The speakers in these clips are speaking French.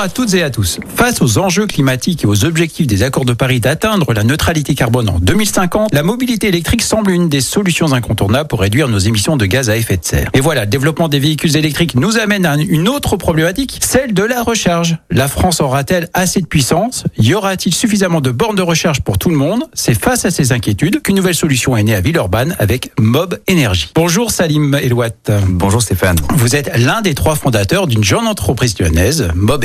à toutes et à tous. Face aux enjeux climatiques et aux objectifs des accords de Paris d'atteindre la neutralité carbone en 2050, la mobilité électrique semble une des solutions incontournables pour réduire nos émissions de gaz à effet de serre. Et voilà, le développement des véhicules électriques nous amène à une autre problématique, celle de la recharge. La France aura-t-elle assez de puissance? Y aura-t-il suffisamment de bornes de recharge pour tout le monde? C'est face à ces inquiétudes qu'une nouvelle solution est née à Villeurbanne avec Mob Énergie. Bonjour Salim Elouat. Bonjour Stéphane. Vous êtes l'un des trois fondateurs d'une jeune entreprise lyonnaise, Mob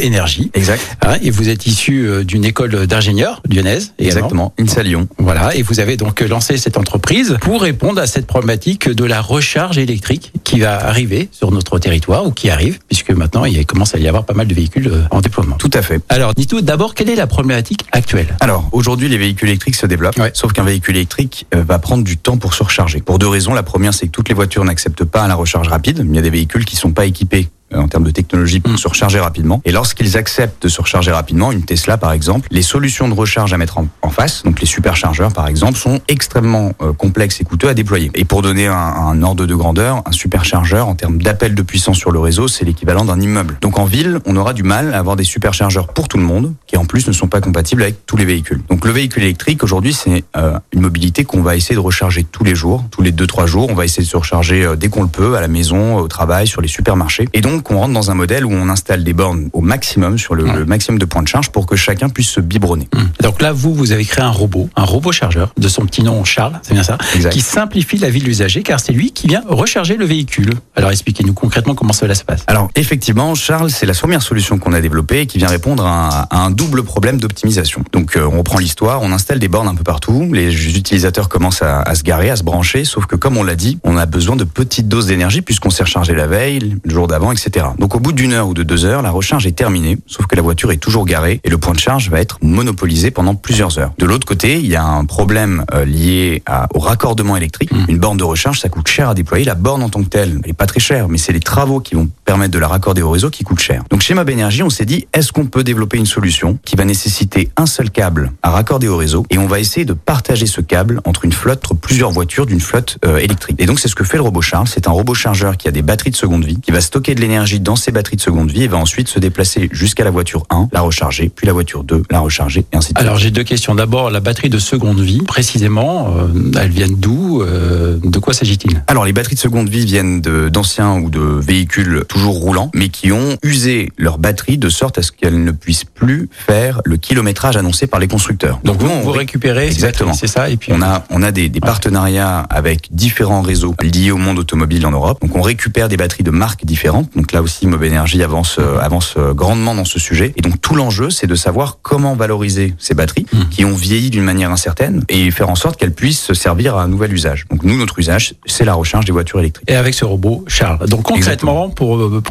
Exact. Hein, et vous êtes issu euh, d'une école d'ingénieurs lyonnaise. Exactement, INSA Lyon. Voilà, et vous avez donc lancé cette entreprise pour répondre à cette problématique de la recharge électrique qui va arriver sur notre territoire ou qui arrive, puisque maintenant il commence à y avoir pas mal de véhicules euh, en déploiement. Tout à fait. Alors, dites-nous d'abord quelle est la problématique actuelle? Alors, aujourd'hui, les véhicules électriques se développent, sauf qu'un véhicule électrique euh, va prendre du temps pour se recharger. Pour deux raisons. La première, c'est que toutes les voitures n'acceptent pas la recharge rapide. Il y a des véhicules qui sont pas équipés en termes de technologie pour mm. se recharger rapidement. Et lorsqu'ils acceptent de se recharger rapidement, une Tesla par exemple, les solutions de recharge à mettre en, face, donc les superchargeurs par exemple, sont extrêmement euh, complexes et coûteux à déployer. Et pour donner un, un ordre de grandeur, un superchargeur en termes d'appel de puissance sur le réseau, c'est l'équivalent d'un immeuble. Donc en ville, on aura du mal à avoir des superchargeurs pour tout le monde, qui en plus ne sont pas compatibles avec tous les véhicules. Donc le véhicule électrique aujourd'hui, c'est euh, une mobilité qu'on va essayer de recharger tous les jours, tous les 2-3 jours. On va essayer de se recharger dès qu'on le peut, à la maison, au travail, sur les supermarchés. Et donc qu'on rentre dans un modèle où on installe des bornes au maximum, sur le, maximum de points de charge pour que chacun puisse se biberonner. Hum. Donc là, vous, vous avez créé un robot, un robot chargeur de son petit nom Charles, c'est bien ça, qui simplifie la vie de l'usager car c'est lui qui vient recharger le véhicule. Alors expliquez-nous concrètement comment cela se passe. Alors effectivement, Charles, c'est la première solution qu'on a développée et qui vient répondre à un, double problème d'optimisation. Donc euh, on reprend l'histoire, on installe des bornes un peu partout, les utilisateurs commencent à, à se garer, à se brancher, sauf que comme on l'a dit, on a besoin de petites doses d'énergie puisqu'on s'est rechargé la veille, le jour d'avant, etc. Donc au bout d'une heure ou de deux heures, la recharge est terminée, sauf que la voiture est toujours garée et le point de charge va être monopolisé pendant plusieurs heures. De l'autre côté, il y a un problème euh, lié au raccordement électrique. Mmh. Une borne de recharge, ça coûte cher à déployer. La borne en tant que telle, elle est pas très chère, mais c'est les travaux qui vont permettre de la raccorder au réseau qui coûtent cher. Donc chez Mob Energy, on s'est dit, est-ce qu'on peut développer une solution qui va nécessiter un seul câble à raccorder au réseau et on va essayer de partager ce câble entre une flotte, entre plusieurs voitures d'une flotte euh, électrique. Et donc c'est ce que fait le robot Charles. C'est un robot chargeur qui a des batteries de seconde vie, qui va stocker de l'énergie dans ces batteries de seconde vie et va ensuite se déplacer jusqu'à la voiture 1, la recharger, puis la voiture 2, la recharger, et ainsi de suite. Alors j'ai deux questions. D'abord, la batterie de seconde vie, précisément, euh, elles viennent d'où euh, De quoi s'agit-il? Alors les batteries de seconde vie viennent d'anciens ou de véhicules toujours roulants, mais qui ont usé leur batterie de sorte à ce qu'elles ne puissent plus faire le kilométrage annoncé par les constructeurs. Donc, vous, vous récupérez exactement, c'est ça, et puis on a on a des, des partenariats avec différents réseaux liés au monde automobile en Europe. Donc on récupère des batteries de marques différentes. Donc là aussi, Mob Energy avance euh, avance euh, grandement dans ce sujet. Et donc tout l'enjeu, c'est de savoir comment valoriser ces batteries hmm. qui ont vieilli d'une manière incertaine et faire en sorte qu'elles puissent se servir à un nouvel usage. Donc nous, notre usage, c'est la recharge des voitures électriques. Et avec ce robot, Charles. Donc concrètement, pour euh,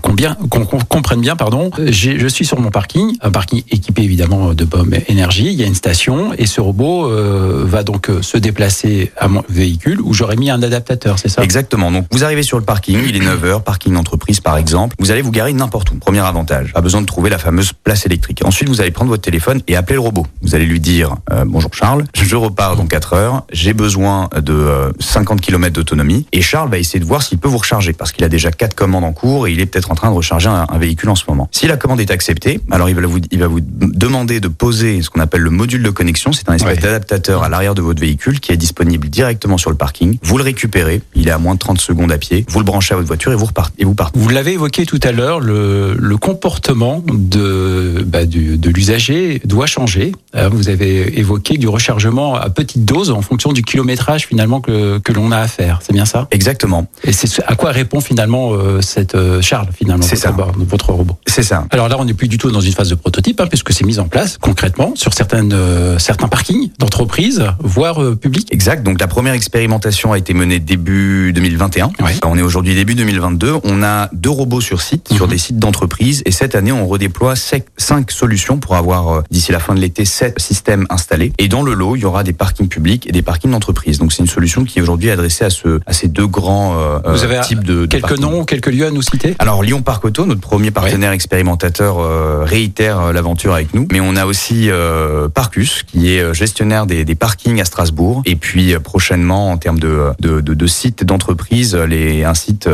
qu'on comprenne bien, pardon, je suis sur mon parking, un parking équipé évidemment de bombe énergie. Il y a une station et ce robot va donc se déplacer à mon véhicule où j'aurais mis un adaptateur, c'est ça? Exactement. Donc vous arrivez sur le parking, il est 9h, parking d'entreprise par exemple. Vous allez vous garer n'importe où. Premier avantage. Pas besoin de trouver la fameuse place électrique. Ensuite, vous allez prendre votre téléphone et appeler le robot. Vous allez lui dire euh, bonjour Charles, je repars dans 4 heures, j'ai besoin de 50 euh, km d'autonomie et Charles va essayer de voir s'il peut vous recharger parce qu'il a déjà quatre commandes en cours et il est peut-être en train de recharger un, véhicule en ce moment. Si la commande est acceptée, alors il va vous il va vous demander de poser ce qu'on appelle le module de connexion, c'est un espèce d'adaptateur à l'arrière de votre véhicule qui est disponible directement sur le parking. Vous le récupérez, il est à moins de 30 secondes à pied, vous le branchez à votre voiture et vous repartez et vous partez. Vous l'avez évoqué tout à l'heure le, le comportement de, bah, de l'usager doit changer. Euh, vous avez évoqué du rechargement à petite dose en fonction du kilométrage finalement que, que l'on a à faire. C'est bien ça? Exactement. Et c'est à quoi répond finalement euh, cette euh, Charles finalement C'est ça. votre robot? C'est ça. Alors là, on n'est plus du tout dans une phase de prototype hein, puisque c'est mis en place concrètement sur certaines certains parkings d'entreprises, voire publics. Exact. Donc la première expérimentation a été menée début 2021. On est aujourd'hui début 2022. On a deux robots sur site, sur Mhm. des sites d'entreprise. Et cette année, on redéploie sec- cinq solutions pour avoir, euh, d'ici la fin de l'été, sept systèmes installés. Et dans le lot, il y aura des parkings publics et des parkings d'entreprise. Donc c'est une solution qui aujourd'hui est adressée à, ce, à ces deux grands euh, Vous avez euh, types de, de Quelques parkings. noms, quelques lieux à nous citer? Alors Lyon Parc Auto, notre premier partenaire expérimentateur, euh, réitère l'aventure avec nous. Mais on a aussi euh, Parcus, qui est gestionnaire des, des parkings à Strasbourg. Et puis prochainement, en termes de, de, de, de sites d'entreprise, les, un site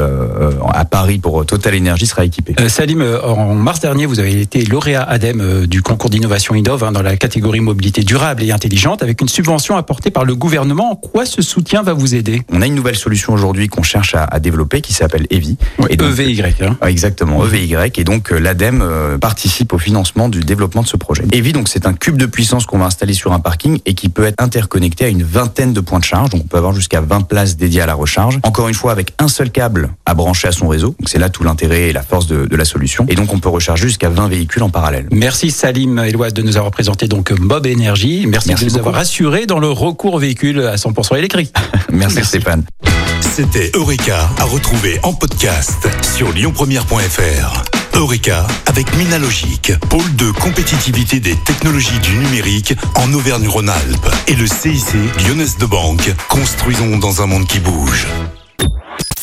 à Paris pour Total Sera équipé. Euh, Salim, euh, en mars dernier, vous avez été lauréat ADEME euh, du concours d'innovation Innov hein, dans la catégorie mobilité durable et intelligente avec une subvention apportée par le gouvernement. En quoi ce soutien va vous aider? On a une nouvelle solution aujourd'hui qu'on cherche à, à développer qui s'appelle EVI. Et EVY. Hein. Exactement, EVY. Et donc euh, l'ADEME euh, participe au financement du développement de ce projet. EVI, donc c'est un cube de puissance qu'on va installer sur un parking et qui peut être interconnecté à une vingtaine de points de charge. Donc on peut avoir jusqu'à 20 places dédiées à la recharge. Encore une fois, avec un seul câble à brancher à son réseau. Donc c'est là tout l'intérêt et la force de, de la solution. Et donc on peut recharger jusqu'à 20 véhicules en parallèle. Merci Salim Elouad de nous avoir présenté donc Mob Energy. Merci, Merci de nous beaucoup. avoir rassurés dans le recours aux véhicules à 100% électriques. Merci, Merci. Stéphane. C'était Eureka à retrouver en podcast sur lyonpremière.fr. Eureka avec Minalogic, pôle de compétitivité des technologies du numérique en Auvergne-Rhône-Alpes et le CIC Lyonnaise de Banque. Construisons dans un monde qui bouge.